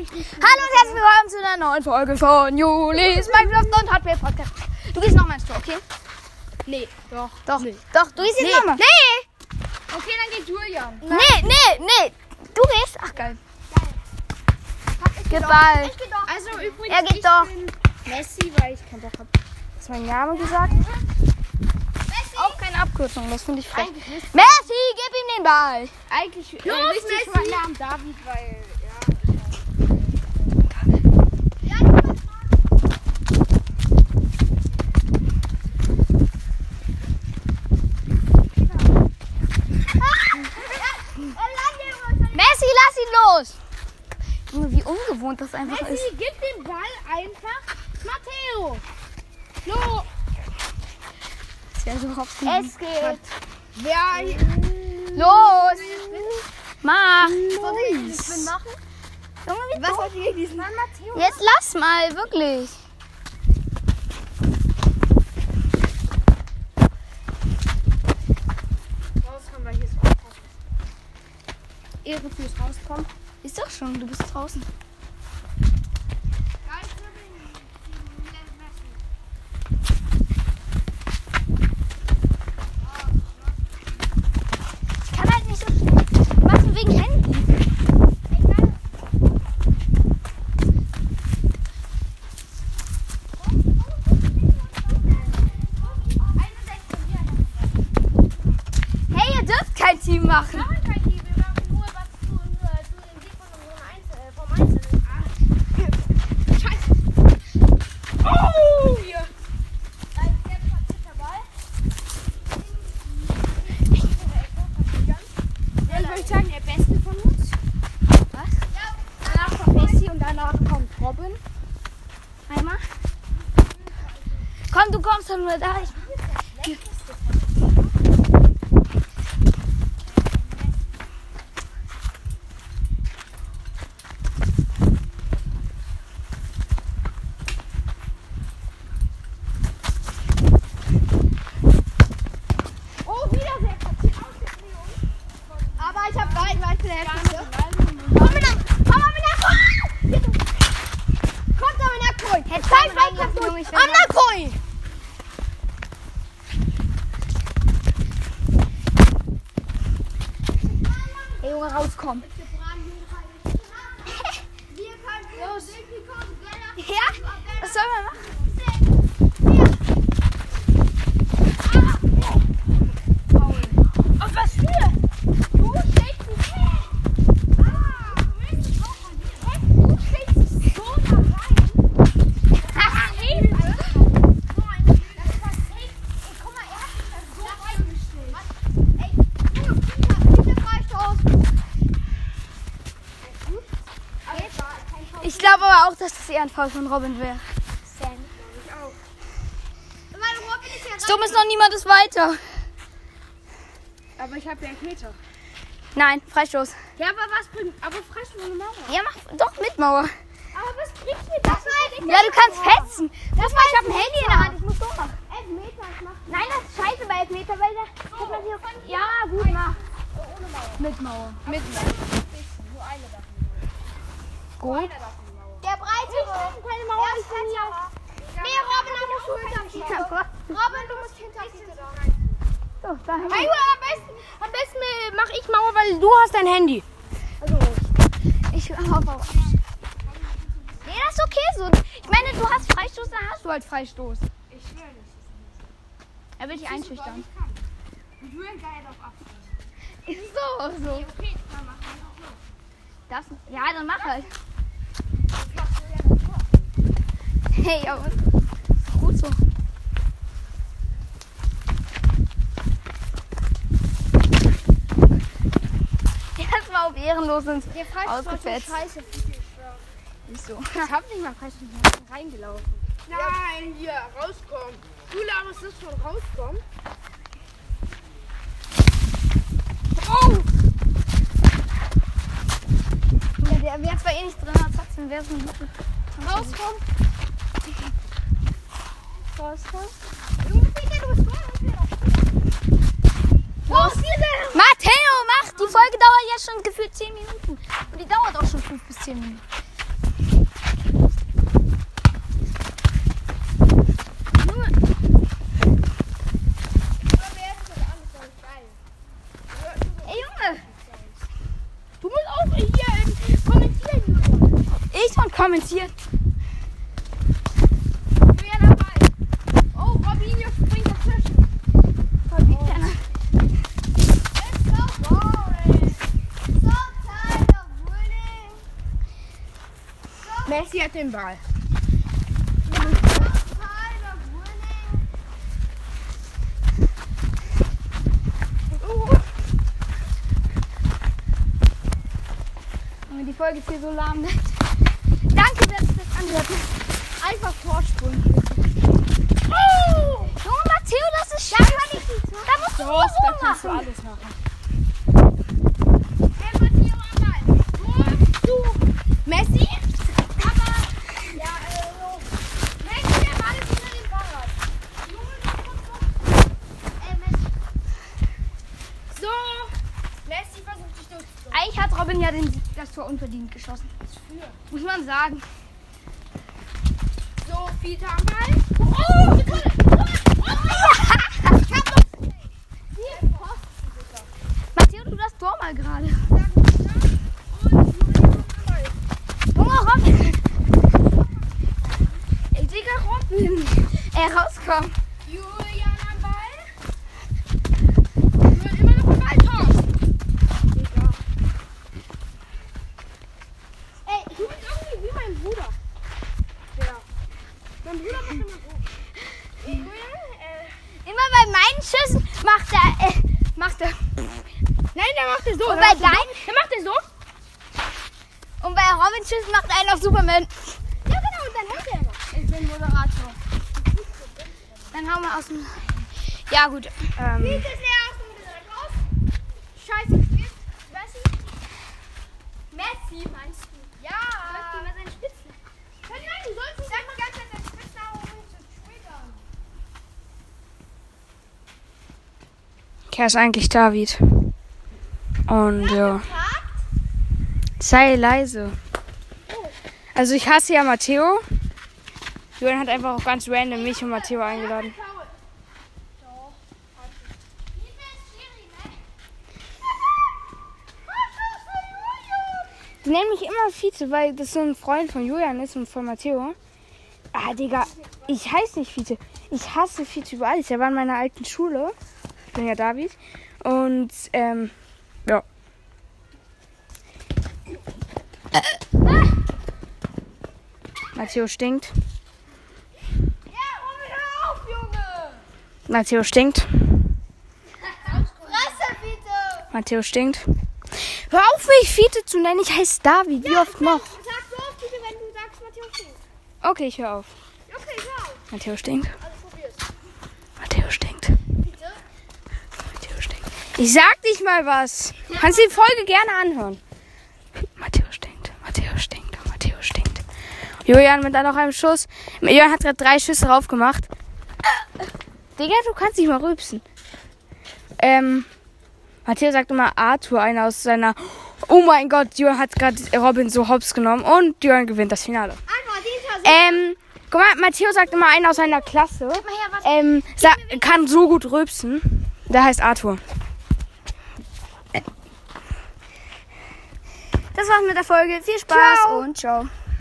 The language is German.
ich. Hallo und herzlich willkommen zu einer neuen Folge von Julis Minecraft und Hotware Podcast. Du gehst nochmal ins Tor, okay? Nee, doch. Doch, Nee. doch, du gehst jetzt Nee. nochmal. Nee, Okay, dann geht Julian. nee, nee, nee. Du gehst. Ach, geil. Geht bald. Also übrigens, Er geht ich doch. bin Messi, weil ich keinen Bock habe. Hast du meinen Namen gesagt? Auch keine Abkürzung, das finde ich frech. Messi, gib ihm den Ball. Eigentlich äh, Los, richtig Messi! mein Name David, weil ja. Messi, lass ihn los. Junge, wie ungewohnt das einfach ist. Messi, gib den Ball einfach Matteo. Lo, Ja so überhaupt es geht. Wer Los. Mach. bin machen? Was hat hier diesen Mann Matteo? Jetzt lass mal, wirklich. Rauskommen, weil hier ist. Ehre fürs Rauskommen. Ist doch schon, du bist draußen. Ich kann halt nicht so schnell machen wegen Handy. Hey, ihr dürft kein Team machen. Oh! Hier. Ja, ich würde sagen, der Beste von uns. Was? Danach kommt Messi und danach kommt Robin. Einmal. Komm, du kommst dann nur da. Ich, Oh, wieder sehr platziert Auslegung. Aber ich habe weit, weit der Hälfte. komm mit der, komm mal mit der Kommt aber nach Koi. Hätte Zeig keinen mal, reingelassen, Junge, ich wär Am Nakoi. Hey, Junge, rauskommen. Los. Ja? Was soll man machen? Auf was für? Du steckst dich. Ah, du steckst dich so da rein. Das hebt. So ein Das versägt. Ey, guck mal, er hat sich da so reingestellt. Ey, Junge, Peter, Peter, Freistoß. Aber es war kein Foul. Ich glaube aber auch, dass das eher ein Foul von Robin wäre. Sam, ich auch. Meine Robin ist ja Das Dumme ist noch niemand ist weiter. Aber ich habe ja einen Meter. Nein, Freistoß. Ja, aber was bringt. Aber frisch eine Mauer. Ja, mach doch mit Mauer. Aber was bringt mir das? Das Ja, du kannst fetzen. Guck mal, ich habe ein Handy in der Hand. Ich muss so machen. Elfmeter, Nein, das ist scheiße bei Elfmeter, weil da guck mal hier. Ja, gut, mach. ohne Mauer. Mit Mauer. Mit Nur eine davon. Gut. Der breite keine Mauer. Ich bin hier. Nee, Robin, du musst Schulter. Robin, du musst hinter So, dahin. Hey, am besten, am besten äh, mach ich Mauer, weil du hast dein Handy. Also, ich hoffe auf. Nee, das ist okay so. Ich meine, du hast Freistoß, dann hast du halt Freistoß. Ich schwöre nicht. Er will dich einschüchtern. Und Julian geil auf Abstand. Ist so, so. Okay, dann mach so. Das, ja, dann mach halt. Jetzt macht Julian das Tor. Hey, aber gut so. Das war auf ehrenlos ins so Ausgefetzt. scheiße. Ich schwöre. Wieso? Ich hab nicht mal Freistoß reingelaufen. Nein, hier, rauskommen. Du laberst das von rauskommen. Oh! Der wäre zwar eh nicht drin, aber trotzdem wäre es ein. Rauskommen. Posso? Los! Matteo, mach! Die Folge dauert ja schon gefühlt 10 Minuten. Und die dauert auch schon 5 bis 10 Minuten. Ey Junge! Du musst auch hier kommentieren. Ich und kommentiert. Messi hat den Ball. So die Folge ist hier so lahm. Danke, dass ich das angehört habe. Einfach Vorsprung. Oh! Junge, Matteo, das ist scheiße. Da musst du Los, da so kannst du alles machen. Hey, Matteo, einmal. Du, du. Messi? Aber, ja, äh, so. Messi, der Ball ist hinter dem Fahrrad. Junge, du musst doch. Ey, Messi. So. Messi versucht sich durchzusetzen. Eigentlich hat Robin ja den, das Tor unverdient geschossen. Muss man sagen. So, Vita am Ball. Oh, Sekunde. Ich hab noch. Hier. Matteo, du das Tor mal gerade. Junge, Robin. Ey, Digga, Robin. Ey, rauskommen. Julian am Ball. Julian immer noch am Ball. Tor. Digga. Ey, du bist irgendwie wie mein Bruder. Ja. Mein Bruder macht immer so. Äh. Immer bei meinen Schüssen macht er, äh, macht er. Nein, der macht den so. Und Der bei deinen, so. Der macht den so. und bei Robins Schüssen macht er noch Superman. Ja, genau, und dann hält er immer. Ich bin Moderator. Dann hauen wir aus dem. Ja, gut. Ähm, Sieht es leer aus und direkt raus. Scheiße gespielt. Messi. Messi meinst du? Ja. Soll ich dir mal seine Spitze? Nein, nein, du sollst nicht immer ganz Zeit deinen Spitznamen, um mich zu triggern. Er ist eigentlich David. Und ja. Sei leise. Also ich hasse ja Matteo. Julian hat einfach auch ganz random mich und Matteo eingeladen. Die nennen mich immer Fiete, weil das so ein Freund von Julian ist und von Matteo. Ah, Digga, ich heiße nicht Fiete. Ich hasse Fiete über alles. Er war in meiner alten Schule. Ich bin ja David. Und, ähm, ja. Matteo stinkt. Ja, hör auf, Junge. Matteo stinkt. Fresse. Matteo stinkt. Hör auf, mich Fiete zu nennen. Ich heiße David. Wie oft noch? Sag so oft bitte, wenn du sagst, Matteo stinkt. Okay, ich höre auf. Okay, hör auf. Matteo stinkt. Also probier's. Matteo stinkt. Bitte. Matteo stinkt. Ich sag dich mal was. Kannst die Folge gerne anhören. Matteo stinkt. Matteo stinkt. Matteo stinkt. Julian mit dann noch einem Schuss. Julian hat gerade drei Schüsse drauf gemacht. Digga, du kannst nicht mal rülpsen. Ähm, Matteo sagt immer Arthur, einer aus seiner. Oh mein Gott, Julian hat gerade Robin so hops genommen und Julian gewinnt das Finale. Ähm, guck mal, Matteo sagt immer einer aus seiner Klasse. Mal her, was? Ähm, sa kann so gut rülpsen. Der heißt Arthur. Das war's mit der Folge. Viel Spaß Ciao. und ciao.